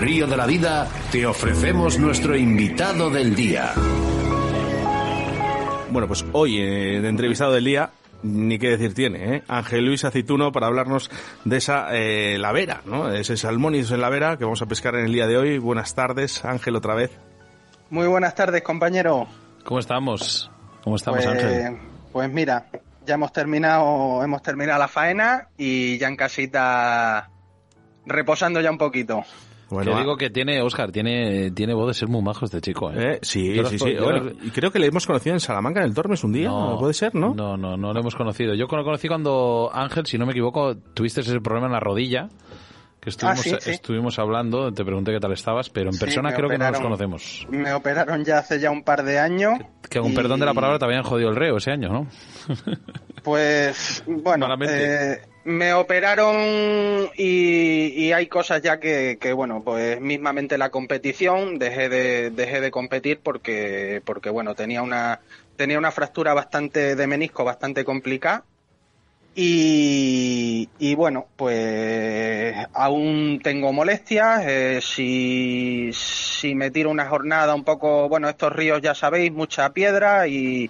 Río de la Vida te ofrecemos nuestro invitado del día. Bueno, pues hoy eh, de entrevistado del día ni qué decir tiene, ¿eh? Ángel Luis Aceituno para hablarnos de esa eh, lavera, ¿no? Ese salmónidos en lavera que vamos a pescar en el día de hoy. Buenas tardes, Ángel, otra vez. Muy buenas tardes, compañero. ¿Cómo estamos? ¿Cómo estamos, pues, Ángel? Pues mira, ya hemos terminado, hemos terminado la faena y ya en casita reposando ya un poquito. Bueno, digo que tiene, Oscar, tiene, tiene voz de ser muy majo este chico. ¿eh? Eh, sí, sí, sí. Bueno, y creo que le hemos conocido en Salamanca, en el Tormes, un día, no, puede ser, ¿no? No, no, no lo hemos conocido. Yo lo conocí cuando, Ángel, si no me equivoco, tuviste ese problema en la rodilla, que estuvimos, ah, sí, sí. estuvimos hablando, te pregunté qué tal estabas, pero en persona creo operaron, que no nos conocemos. Me operaron ya hace ya un par de años. Que, que con y... perdón de la palabra te habían jodido el reo ese año, ¿no? Pues, bueno, eh, me operaron y, hay cosas ya que, que, bueno, pues mismamente la competición dejé de, dejé de competir porque, porque bueno, tenía una, tenía una fractura bastante de menisco bastante complicada y, y, bueno, pues aún tengo molestias. Eh, si, si me tiro una jornada un poco, bueno, estos ríos ya sabéis, mucha piedra y,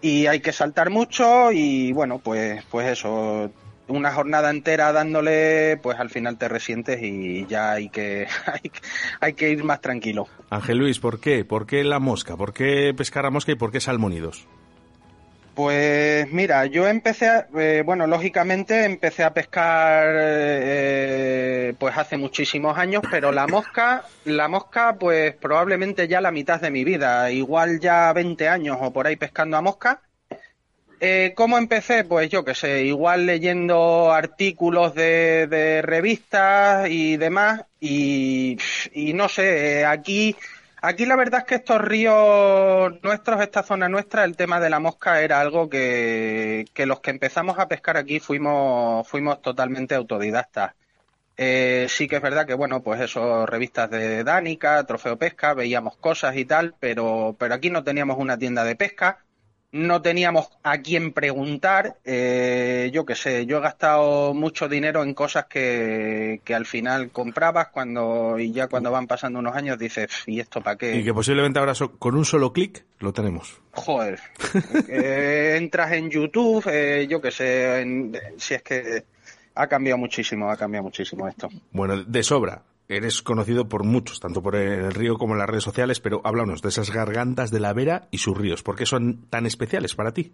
y hay que saltar mucho y bueno, pues, pues eso, una jornada entera dándole, pues al final te resientes y ya hay que, hay, hay que ir más tranquilo. Ángel Luis, ¿por qué? ¿Por qué la mosca? ¿Por qué pescar a mosca y por qué salmónidos? Pues mira, yo empecé, a, eh, bueno, lógicamente empecé a pescar eh, pues hace muchísimos años, pero la mosca, la mosca pues probablemente ya la mitad de mi vida, igual ya 20 años o por ahí pescando a mosca. Eh, ¿Cómo empecé? Pues yo qué sé, igual leyendo artículos de, revistas y demás y, no sé, aquí Aquí la verdad es que estos ríos nuestros, esta zona nuestra, el tema de la mosca era algo que, que los que empezamos a pescar aquí fuimos, fuimos totalmente autodidactas. Eh, sí que es verdad que, bueno, pues eso, revistas de Dánica, Trofeo Pesca, veíamos cosas y tal, pero, pero aquí no teníamos una tienda de pesca no teníamos a quién preguntar. Eh, yo qué sé, yo he gastado mucho dinero en cosas que, que, al final comprabas cuando y ya cuando van pasando unos años dices, ¿y esto para qué? Y que posiblemente ahora so, con un solo clic lo tenemos. Joder. eh, entras en YouTube, eh, yo qué sé, en, si es que ha cambiado muchísimo, ha cambiado muchísimo esto. Bueno, de sobra eres conocido por muchos, tanto por el río como en las redes sociales, pero háblanos de esas gargantas de la Vera y sus ríos. ¿Por qué son tan especiales para ti?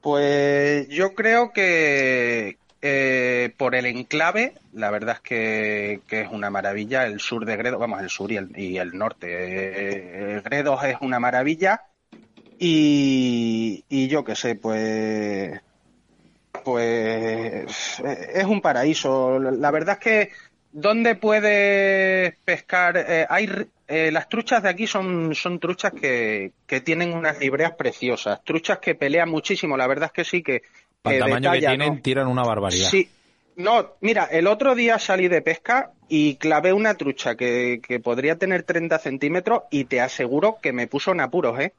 Pues yo creo que eh, por el enclave, la verdad es que, que, es una maravilla. El sur de Gredos, vamos, el sur y el, el norte. Eh, Gredos es una maravilla. Y, y yo qué sé, pues pues es un paraíso. La verdad es que ¿Dónde puedes pescar? Eh, hay eh, las truchas de aquí son, son truchas que, que, tienen unas libreas preciosas, truchas que pelean muchísimo. La verdad es que sí que. Para el tamaño que tienen, ¿no? tiran una barbaridad. Sí. No, mira, el otro día salí de pesca y clavé una trucha que, que podría tener 30 centímetros y te aseguro que me puso en apuros, ¿eh?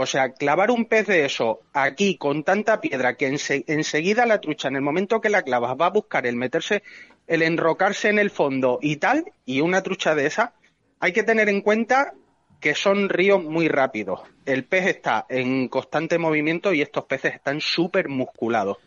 O sea, clavar un pez de eso aquí con tanta piedra que ense enseguida la trucha, en el momento que la clavas, va a buscar el meterse el enrocarse en el fondo y tal, y una trucha de esa, hay que tener en cuenta que son ríos muy rápidos. El pez está en constante movimiento y estos peces están súper musculados.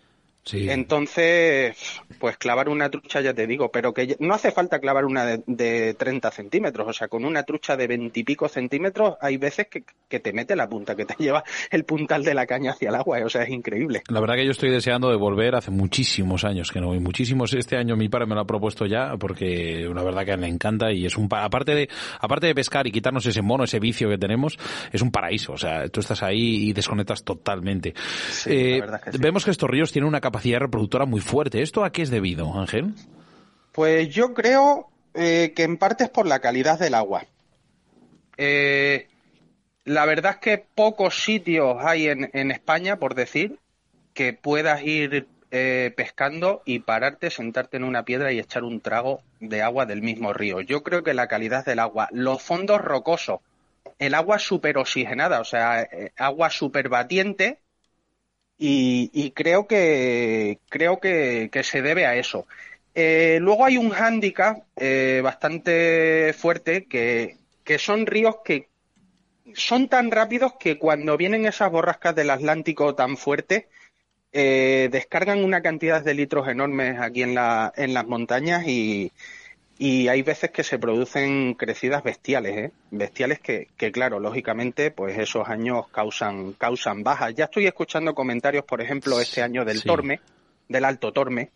Sí. Entonces, pues clavar una trucha, ya te digo, pero que no hace falta clavar una de, de 30 centímetros, o sea, con una trucha de 20 y pico centímetros hay veces que, que, te mete la punta, que te lleva el puntal de la caña hacia el agua, o sea, es increíble. La verdad que yo estoy deseando de volver hace muchísimos años que no voy, muchísimos. Este año mi padre me lo ha propuesto ya, porque la verdad que me encanta y es un, aparte de, aparte de pescar y quitarnos ese mono, ese vicio que tenemos, es un paraíso, o sea, tú estás ahí y desconectas totalmente. Sí, eh, la verdad que sí. Vemos que estos ríos tienen una capacidad reproductora muy fuerte. ¿Esto a qué es debido, Ángel? Pues yo creo eh, que en parte es por la calidad del agua. Eh, la verdad es que pocos sitios hay en, España, por decir, que puedas ir eh, pescando y pararte, sentarte en una piedra y echar un trago de agua del mismo río. Yo creo que la calidad del agua, los fondos rocosos, el agua súper oxigenada, o sea, agua súper batiente, y, y, creo que creo que, se debe a eso. Eh, luego hay un hándicap eh, bastante fuerte que, que son ríos que son tan rápidos que cuando vienen esas borrascas del Atlántico tan fuertes, eh, descargan una cantidad de litros enormes aquí en, la, en las montañas y, y, hay veces que se producen crecidas bestiales, ¿eh? bestiales que, que, claro, lógicamente, pues esos años causan, causan bajas. Ya estoy escuchando comentarios, por ejemplo, este año del Sí. Torme, del Alto Torme,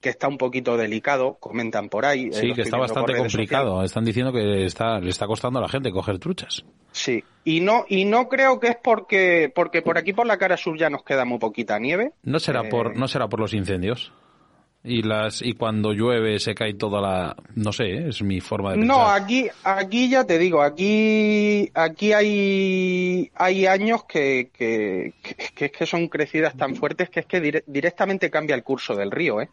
que está un poquito delicado, comentan por ahí. eh, Sí, que está bastante complicado. sociales. Están diciendo que está, le está costando a la gente coger truchas. Sí, y no, y no creo que es porque, porque por aquí por la cara sur ya nos queda muy poquita nieve. No será Eh, por, no será por los incendios. Y las, y cuando llueve se cae toda la, no sé, ¿eh? es mi forma de pensar. No, aquí, aquí ya te digo, aquí, aquí hay, hay años que, que, que, que es que son crecidas tan fuertes que es que dire- directamente cambia el curso del río, ¿eh?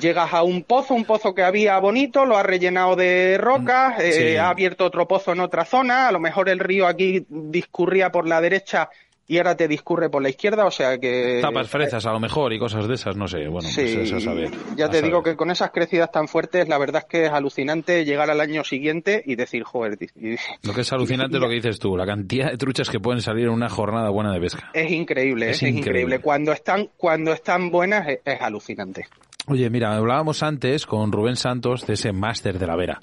Llegas a un pozo, un pozo que había bonito, lo has rellenado de rocas, eh, ha abierto otro pozo en otra zona, a lo mejor el río aquí discurría por la derecha y ahora te discurre por la izquierda, o sea que... Tapas fresas a lo mejor y cosas de esas, no sé. Bueno, Sí, pues eso a saber. ya a te digo que con esas crecidas tan fuertes, la verdad es que es alucinante llegar al año siguiente y decir, joder, y- Lo que es alucinante es lo que dices tú, la cantidad de truchas que pueden salir en una jornada buena de pesca. es increíble, Es es, increíble. increíble. Cuando están, cuando están buenas es, es alucinante. Oye, mira, hablábamos antes con Rubén Santos de ese máster de la Vera.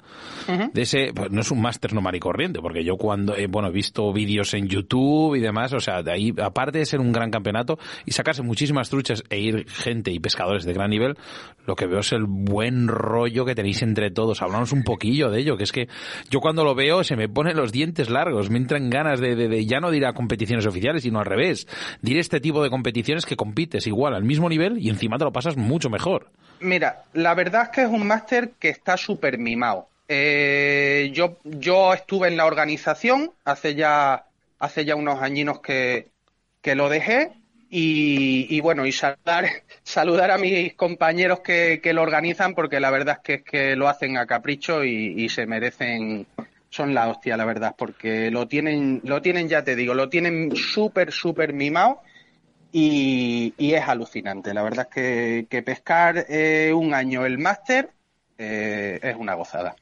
De ese, pues no es un máster normal y corriente, porque yo cuando, eh, bueno, he visto vídeos en YouTube y demás, o sea, de ahí, aparte de ser un gran campeonato y sacarse muchísimas truchas e ir gente y pescadores de gran nivel, lo que veo es el buen rollo que tenéis entre todos. Hablamos un poquillo de ello, que es que yo cuando lo veo se me ponen los dientes largos, me entran ganas de, de, de ya no de ir a competiciones oficiales, sino al revés, de ir a este tipo de competiciones que compites igual, al mismo nivel y encima te lo pasas mucho mejor. Mira, la verdad es que es un máster que está súper mimado. Eh, yo, yo estuve en la organización hace ya, hace ya unos añinos que, que lo dejé y, y bueno, y saludar, saludar a mis compañeros que, que lo organizan porque la verdad es que, es que lo hacen a capricho y, y se merecen, son la hostia, la verdad, porque lo tienen, lo tienen, ya te digo, lo tienen súper, súper mimado y, y es alucinante. La verdad es que, que pescar eh, un año el máster eh, es una gozada.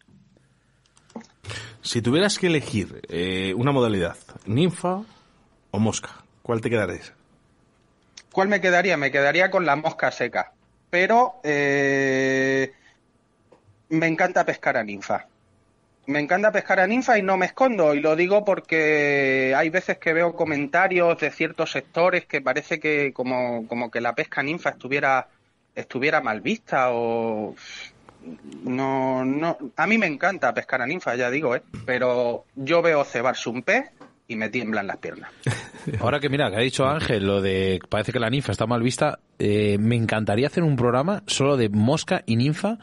Si tuvieras que elegir eh, una modalidad, ninfa o mosca, ¿cuál te quedarías? ¿Cuál me quedaría? Me quedaría con la mosca seca. Pero me encanta pescar a ninfa. Me encanta pescar a ninfa y no me escondo. Y lo digo porque hay veces que veo comentarios de ciertos sectores que parece que como, como que la pesca ninfa estuviera, estuviera mal vista o no, no. A mí me encanta pescar a ninfa, ya digo, ¿eh? Pero yo veo cebarse un pez y me tiemblan las piernas. Ahora que mira, que ha dicho Ángel, lo de parece que la ninfa está mal vista, eh, me encantaría hacer un programa solo de mosca y ninfa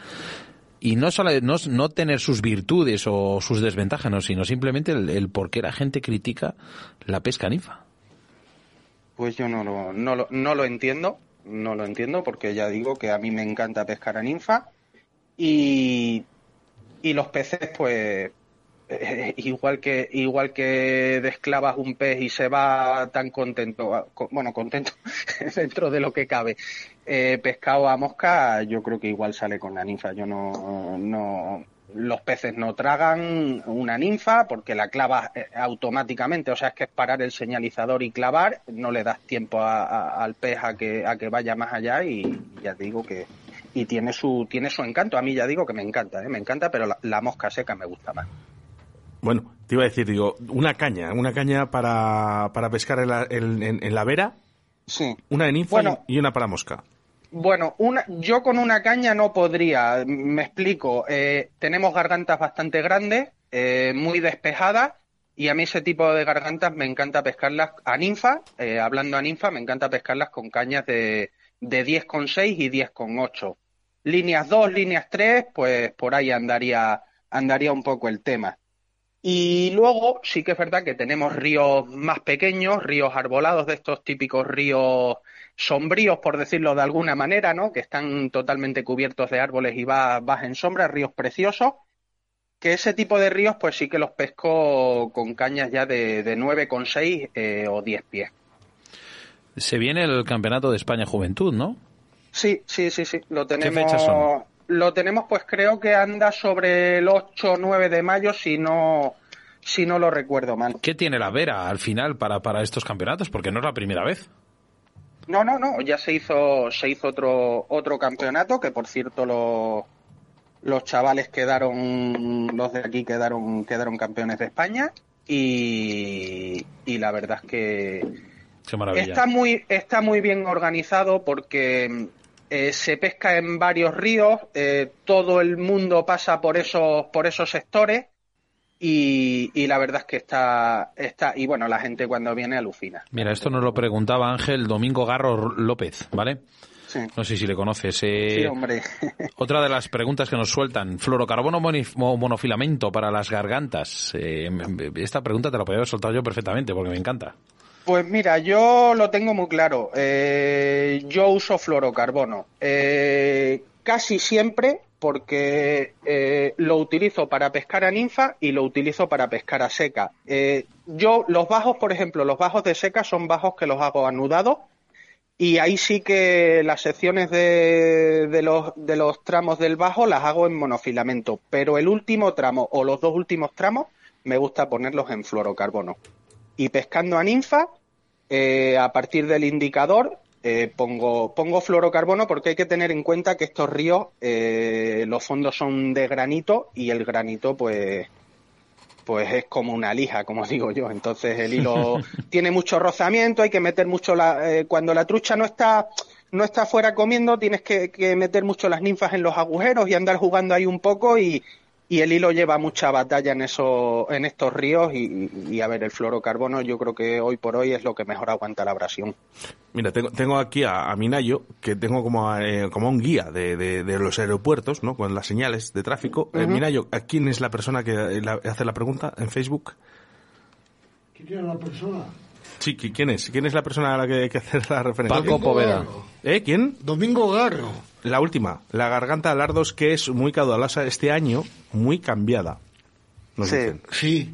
y no solo no, no tener sus virtudes o sus desventajas, no, sino simplemente el, por qué la gente critica la pesca ninfa. Pues yo no lo, no, no lo entiendo, no lo entiendo porque ya digo que a mí me encanta pescar a ninfa y, y los peces pues eh, igual que igual que desclavas un pez y se va tan contento, co- bueno contento dentro de lo que cabe, eh, pescado a mosca, yo creo que igual sale con la ninfa. Yo no, no los peces no tragan una ninfa porque la clavas eh, automáticamente, o sea, es que es parar el señalizador y clavar, no le das tiempo al pez a que, a que vaya más allá y ya digo que y tiene su tiene su encanto. A mí ya digo que me encanta, ¿eh? me encanta, pero la mosca seca me gusta más. Bueno, te iba a decir, digo, una caña, una caña para, para pescar en la, en- en- en la vera, Sí. una de ninfa Bueno. y y una para mosca. Bueno, una, yo con una caña no podría. Me explico. Eh, tenemos gargantas bastante grandes, eh, muy despejadas, y a mí ese tipo de gargantas me encanta pescarlas a ninfa. eh, hablando a ninfa, me encanta pescarlas con cañas de, de 10,6 y 10,8. líneas 2, líneas 3, pues por ahí andaría, andaría un poco el tema. Y luego sí que es verdad que tenemos ríos más pequeños, ríos arbolados de estos típicos ríos sombríos, por decirlo de alguna manera, ¿no? Que están totalmente cubiertos de árboles y vas, en sombra, ríos preciosos. Que ese tipo de ríos, pues sí que los pesco con cañas ya de, de 9,6 eh, o 10 pies. Se viene el Campeonato de España Juventud, ¿no? Sí, sí, sí, sí. Lo tenemos. ¿Qué fechas son? Lo tenemos, pues creo que anda sobre el 8 o 9 de mayo, si no, si no lo recuerdo mal. ¿Qué tiene la Vera al final para, para estos campeonatos? Porque no es la primera vez. No, no, no. Ya se hizo, se hizo otro, otro campeonato, que por cierto los, los chavales quedaron, los de aquí quedaron, quedaron campeones de España. Y, y la verdad es que está muy, está muy bien organizado porque eh, se pesca en varios ríos, eh, todo el mundo pasa por esos, por esos sectores y, la verdad es que está, está, y bueno, la gente cuando viene alucina. Mira, esto nos lo preguntaba Ángel Domingo Garro López, ¿vale? Sí. No sé si le conoces. Eh, sí, hombre. otra de las preguntas que nos sueltan, fluorocarbono monofilamento para las gargantas. esta pregunta te la podría haber soltado yo perfectamente porque me encanta. Pues mira, yo lo tengo muy claro. Eh, yo uso fluorocarbono. Eh, casi siempre porque eh, lo utilizo para pescar a ninfa y lo utilizo para pescar a seca. yo, los bajos, por ejemplo, los bajos de seca son bajos que los hago anudados y ahí sí que las secciones de, de, los, de los tramos del bajo las hago en monofilamento, pero el último tramo o los dos últimos tramos me gusta ponerlos en fluorocarbono y pescando a ninfa, eh, a partir del indicador eh, pongo, pongo fluorocarbono porque hay que tener en cuenta que estos ríos, eh, los fondos son de granito y el granito pues, pues es como una lija, como digo yo. Entonces el hilo tiene mucho rozamiento, hay que meter mucho la, cuando la trucha no está no está fuera comiendo, tienes que, que meter mucho las ninfas en los agujeros y andar jugando ahí un poco y, y el hilo lleva mucha batalla en eso, en estos ríos y, a ver, el fluorocarbono yo creo que hoy por hoy es lo que mejor aguanta la abrasión. Mira, tengo, tengo aquí a, Minayo, que tengo como, eh, como un guía de, de, los aeropuertos, ¿no? Con las señales de tráfico. Eh, Minayo, ¿a quién es la persona que hace la pregunta en Facebook? ¿Quién es la persona? Sí, ¿quién es? ¿Quién es la persona a la que hay que hacer la referencia? Paco Poveda. ¿Eh? ¿Quién? Domingo Garro. La última, la garganta de Lardos, que es muy caudalosa este año, muy cambiada. sí. Sí.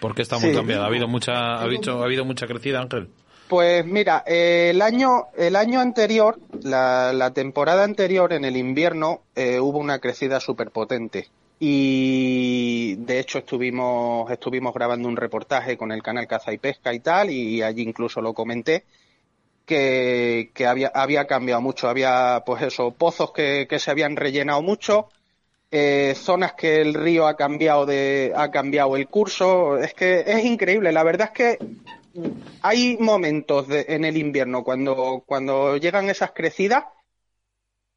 ¿Por qué está muy cambiada? ¿Ha habido mucha, ha habido, ha habido mucha crecida, Ángel? Pues mira, el año el año anterior, la, temporada anterior, en el invierno, eh, hubo una crecida súper potente. Y de hecho estuvimos, estuvimos grabando un reportaje con el canal Caza y Pesca y tal, y allí incluso lo comenté que, había, había cambiado mucho. Había, pues eso, pozos que, se habían rellenado mucho, eh, zonas que el río ha cambiado, de, ha cambiado el curso. Es que es increíble. La verdad es que hay momentos en el invierno cuando, cuando llegan esas crecidas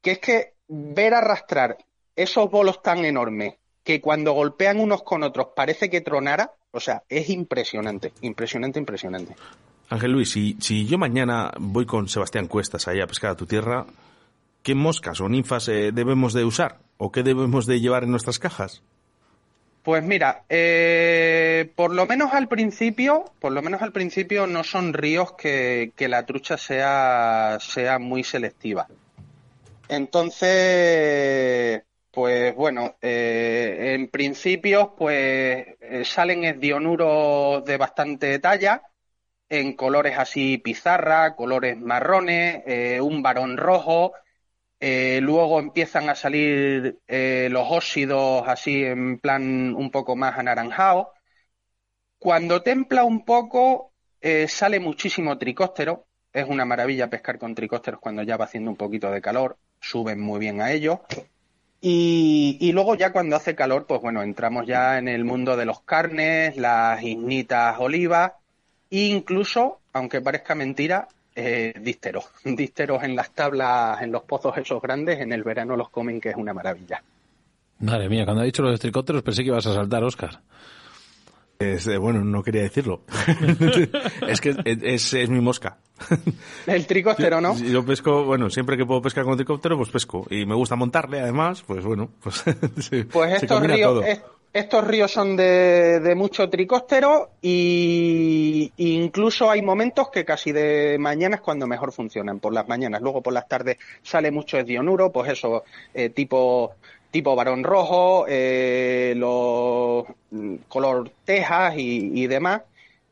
que es que ver arrastrar esos bolos tan enormes que cuando golpean unos con otros parece que tronara, o sea, es impresionante, impresionante, impresionante. Ángel Luis, si, si yo mañana voy con Sebastián Cuestas ahí a pescar a tu tierra, ¿qué moscas o ninfas eh, debemos de usar? ¿O qué debemos de llevar en nuestras cajas? Pues mira, eh, por lo menos al principio, por lo menos al principio no son ríos que, la trucha sea, sea muy selectiva. Entonces, pues bueno, eh, en principio, pues salen esdionuros de bastante talla, en colores así pizarra, colores marrones, eh, un varón rojo, eh, luego empiezan a salir eh, los óxidos así en plan un poco más anaranjado. Cuando templa un poco sale muchísimo tricóstero, es una maravilla pescar con tricósteros cuando ya va haciendo un poquito de calor, suben muy bien a ellos. Y, luego ya cuando hace calor, pues bueno, entramos ya en el mundo de los carnes, las ignitas olivas incluso, aunque parezca mentira, eh, dísteros. Dísteros en las tablas, en los pozos esos grandes, en el verano los comen, que es una maravilla. Madre mía, cuando ha dicho los tricópteros pensé que ibas a saltar, Oscar. Es, bueno, no quería decirlo. es que es, es, mi mosca. El tricóptero, ¿no? Yo, pesco, bueno, siempre que puedo pescar con tricóptero, pues pesco. Y me gusta montarle, además, pues bueno, pues, pues estos ríos, estos ríos son de, de mucho tricóptero y, incluso hay momentos que casi de mañana es cuando mejor funcionan, por las mañanas. Luego por las tardes sale mucho esdionuro, pues eso, eh, tipo tipo varón rojo, eh, los color tejas y, demás.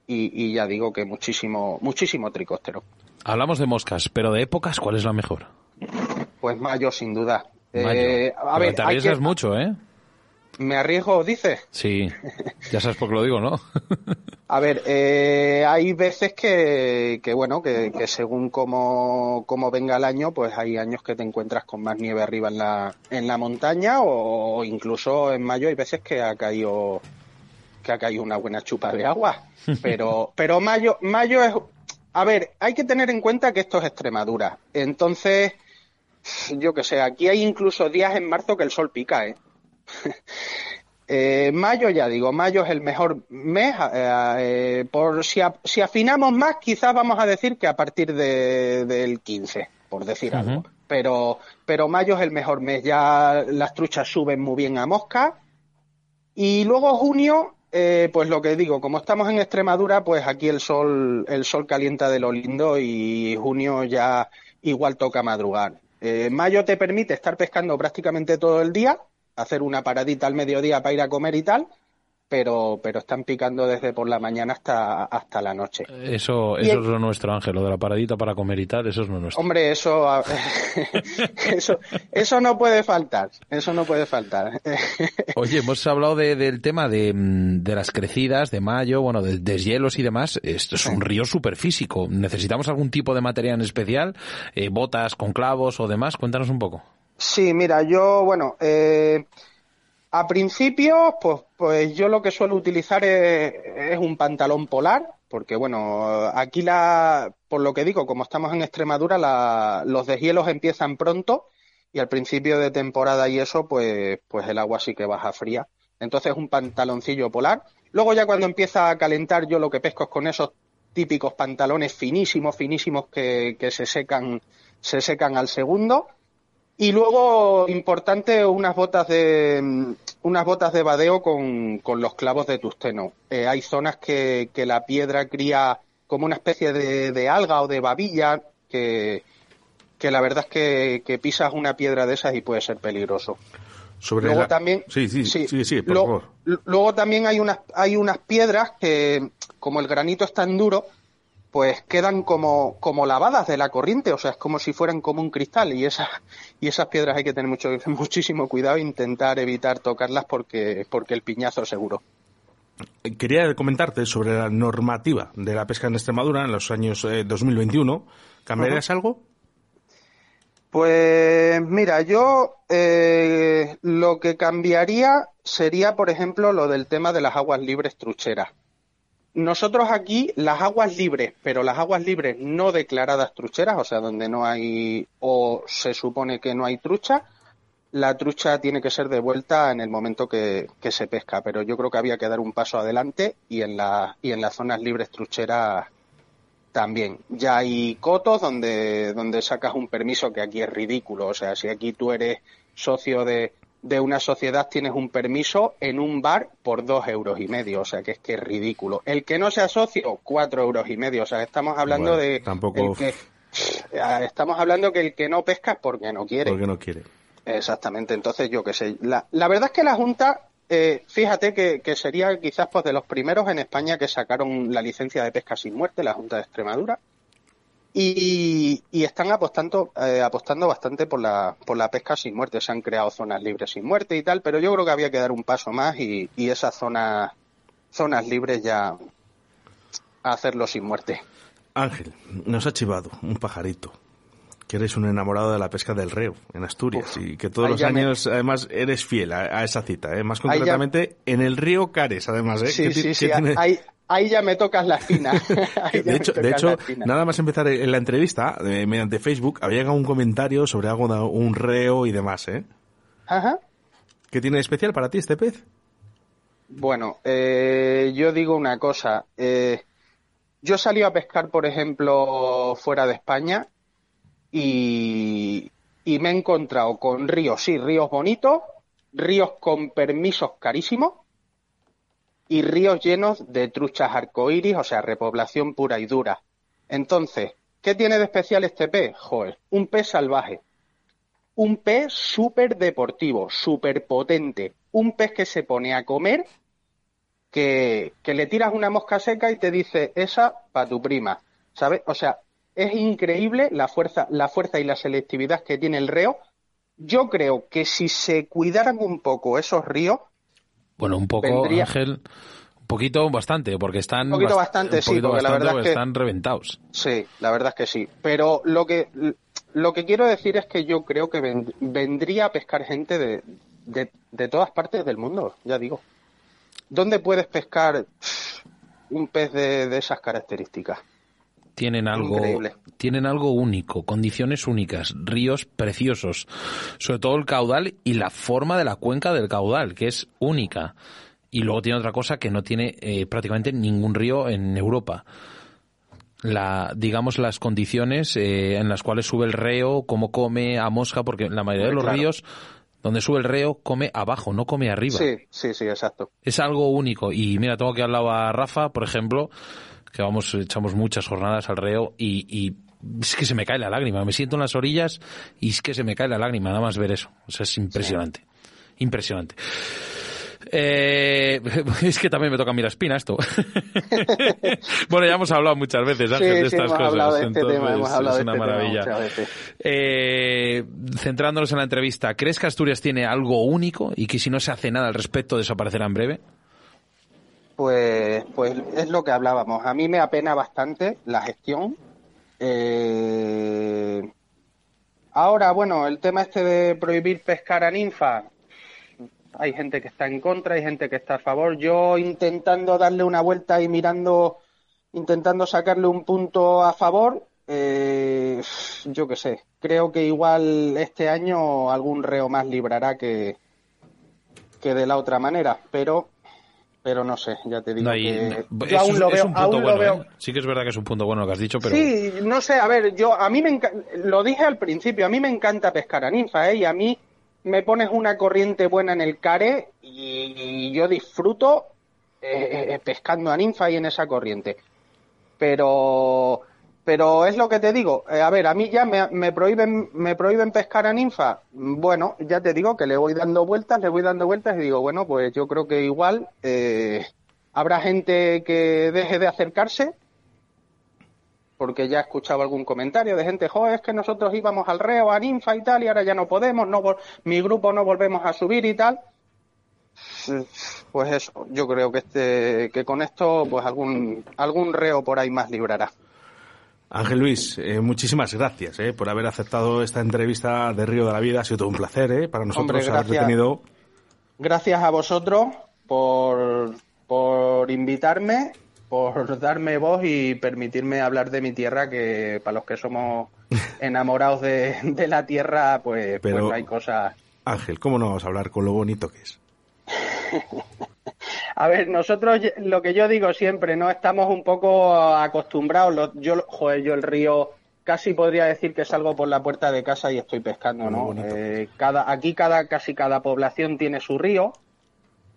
Y, ya digo que muchísimo, muchísimo tricóstero. Hablamos de moscas, pero de épocas, ¿cuál es la mejor? Pues mayo, sin duda. Eh, a ver, te arriesgas mucho, ¿eh? ¿Me arriesgo, dice? Sí, ya sabes por qué lo digo, ¿no? A ver, eh, hay veces que, que bueno, que, que según cómo, venga el año, pues hay años que te encuentras con más nieve arriba en la, en la montaña o incluso en mayo hay veces que ha caído que ha caído una buena chupa de agua. Pero, pero mayo, mayo es, a ver, hay que tener en cuenta que esto es Extremadura. Entonces, yo que sé, aquí hay incluso días en marzo que el sol pica, ¿eh? Eh, mayo, ya digo, mayo es el mejor mes. Eh, eh, por si, si, afinamos más, quizás vamos a decir que a partir de, del 15, por decir algo. Pero, pero mayo es el mejor mes. Ya las truchas suben muy bien a mosca. Y luego junio, pues lo que digo, como estamos en Extremadura, pues aquí el sol, el sol calienta de lo lindo y junio ya igual toca madrugar. mayo te permite estar pescando prácticamente todo el día hacer una paradita al mediodía para ir a comer y tal, pero, pero están picando desde por la mañana hasta, hasta la noche. Eso, eso es lo nuestro, Ángel, lo de la paradita para comer y tal, eso es lo nuestro. Hombre, eso, eso, eso no puede faltar, eso no puede faltar. Oye, hemos hablado del tema de, mm, de, las crecidas, de mayo, bueno, de deshielos y demás. Esto es un río súper físico. ¿Necesitamos algún tipo de material en especial? Eh, ¿Botas con clavos o demás? Cuéntanos un poco. Sí, mira, yo, bueno, eh, a principio, pues, pues yo lo que suelo utilizar es, un pantalón polar, porque bueno, aquí la, por lo que digo, como estamos en Extremadura, la, los deshielos empiezan pronto y al principio de temporada y eso, pues, pues el agua sí que baja fría. Entonces un pantaloncillo polar. Luego ya cuando empieza a calentar, yo lo que pesco es con esos típicos pantalones finísimos, finísimos que, que se secan, se secan al segundo y luego, importante, unas botas de unas botas de badeo con, con los clavos de tusteno. Eh, hay zonas que, que, la piedra cría como una especie de, de alga o de babilla que, que la verdad es que, pisas una piedra de esas y puede ser peligroso. Sobre luego también sí sí sí, sí, por favor. luego también hay unas hay unas piedras que como el granito es tan duro pues quedan como, como lavadas de la corriente, o sea, es como si fueran como un cristal y esas, y esas piedras hay que tener mucho, muchísimo cuidado e intentar evitar tocarlas porque, porque el piñazo seguro. Quería comentarte sobre la normativa de la pesca en Extremadura en los años 2021. Eh, ¿Cambiarías algo? Pues mira, yo eh, lo que cambiaría sería, por ejemplo, lo del tema de las aguas libres trucheras nosotros aquí, las aguas libres, pero las aguas libres no declaradas trucheras, o sea, donde no hay o se supone que no hay trucha, la trucha tiene que ser devuelta en el momento que, se pesca, pero yo creo que había que dar un paso adelante y en, la, y en las zonas libres trucheras también. Ya hay cotos donde, donde sacas un permiso que aquí es ridículo, o sea, si aquí tú eres socio de, de una sociedad tienes un permiso en un bar por dos euros y medio, o sea que es que es ridículo. El que no sea socio, cuatro euros y medio, o sea, estamos hablando de tampoco... que, estamos hablando que el que no pesca es porque no quiere. Porque no quiere. Exactamente, entonces yo qué sé. La, la verdad es que la Junta, eh, fíjate que, que, sería quizás pues de los primeros en España que sacaron la licencia de pesca sin muerte, la Junta de Extremadura, y, están apostando, eh, apostando bastante por la, por la pesca sin muerte. Se han creado zonas libres sin muerte y tal, pero yo creo que había que dar un paso más y, y esas zonas, zonas libres ya hacerlo sin muerte. Ángel, nos ha chivado un pajarito que eres un enamorado de la pesca del reo en Asturias y que todos los años además eres fiel a, esa cita, ¿eh? más concretamente en el río Cares además. ¿eh? Sí, sí, sí, ahí ya me tocas la espina. de hecho, de hecho nada más empezar en la entrevista, eh, mediante Facebook, había llegado un comentario sobre algo de un reo y demás, ¿eh? Ajá. ¿Qué tiene de especial para ti este pez? Bueno, eh, yo digo una cosa. Eh, yo salí a pescar, por ejemplo, fuera de España y, y me he encontrado con ríos, sí, ríos bonitos, ríos con permisos carísimos y ríos llenos de truchas arcoíris, o sea, repoblación pura y dura. Entonces, ¿qué tiene de especial este pez? Joder, un pez salvaje. Un pez súper deportivo, súper potente. Un pez que se pone a comer, que, que le tiras una mosca seca y te dice, esa para tu prima. ¿Sabes? O sea, es increíble la fuerza, la fuerza y la selectividad que tiene el reo. Yo creo que si se cuidaran un poco esos ríos, bueno, un poco, Ángel, un poquito bastante, porque están, un poquito bastante, sí, porque la verdad es que están reventados. Sí, la verdad es que sí. Pero lo que lo que quiero decir es que yo creo que vendría a pescar gente de, de, todas partes del mundo, ya digo. ¿Dónde puedes pescar un pez de, de esas características? Tienen algo, tienen algo único, condiciones únicas, ríos preciosos, sobre todo el caudal y la forma de la cuenca del caudal, que es única. Y luego tiene otra cosa que no tiene eh, prácticamente ningún río en Europa. La, digamos, las condiciones eh, en las cuales sube el reo, cómo come a mosca, porque la mayoría de los ríos donde sube el reo come abajo, no come arriba. Sí, sí, sí, exacto. Es algo único. Y mira, tengo que hablar a Rafa, por ejemplo, que vamos, echamos muchas jornadas al reo y, es que se me cae la lágrima. Me siento en las orillas y es que se me cae la lágrima, nada más ver eso. O sea, es impresionante. Impresionante. Eh, es que también me toca mirar espina esto. bueno, ya hemos hablado muchas veces, Ángel, de estas cosas. De este tema, hemos hablado es una este maravilla. Eh, centrándonos en la entrevista, ¿crees que Asturias tiene algo único y que si no se hace nada al respecto desaparecerá en breve? Pues, pues es lo que hablábamos. A mí me apena bastante la gestión. Eh, ahora, bueno, el tema este de prohibir pescar a ninfa, hay gente que está en contra, hay gente que está a favor. Yo intentando darle una vuelta y mirando, intentando sacarle un punto a favor, eh, yo qué sé, creo que igual este año algún reo más librará que, que de la otra manera, pero pero no sé, ya te digo que yo aún lo veo, aún lo veo. ¿eh? Sí que es verdad que es un punto bueno lo que has dicho, pero sí, no sé, a ver, yo a mí me lo dije al principio, a mí me encanta pescar a ninfa, ¿eh? y a mí me pones una corriente buena en el care y, yo disfruto eh, eh, pescando a ninfa y en esa corriente, pero pero es lo que te digo. Eh, a ver, a mí ya me, prohíben me prohíben pescar a ninfa. Bueno, ya te digo que le voy dando vueltas, le voy dando vueltas y digo, bueno, pues yo creo que igual eh, habrá gente que deje de acercarse porque ya he escuchado algún comentario de gente, joder, es que nosotros íbamos al reo, a ninfa y tal, y ahora ya no podemos, no mi grupo no volvemos a subir y tal. Pues eso, yo creo que este, que con esto, pues algún, algún reo por ahí más librará. Ángel Luis, eh, muchísimas gracias eh, por haber aceptado esta entrevista de Río de la Vida. Ha sido todo un placer eh, para nosotros Hombre, tenido. Gracias a vosotros por, por invitarme, por darme voz y permitirme hablar de mi tierra, que para los que somos enamorados de, la tierra, pues, pues Pero, hay cosas. Ángel, ¿cómo no vamos a hablar con lo bonito que es? A ver, nosotros, lo que yo digo siempre, ¿no? Estamos un poco acostumbrados. yo, joder, yo el río casi podría decir que salgo por la puerta de casa y estoy pescando, ¿no? Eh, cada, aquí cada, casi cada población tiene su río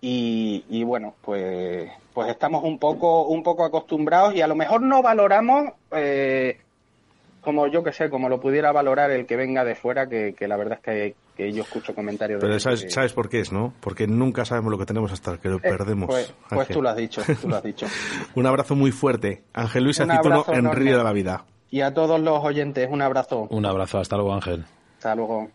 y, bueno, pues, pues estamos un poco, un poco acostumbrados y a lo mejor no valoramos eh, como yo que sé, como lo pudiera valorar el que venga de fuera, que, la verdad es que, yo escucho comentarios. Pero sabes, sabes por qué es, ¿no? Porque nunca sabemos lo que tenemos hasta que lo eh, perdemos. Pues, pues tú lo has dicho, tú lo has dicho. un abrazo muy fuerte. Ángel Luis Acituno en Río de la Vida. Y a todos los oyentes, un abrazo. Un abrazo, hasta luego Ángel. Hasta luego.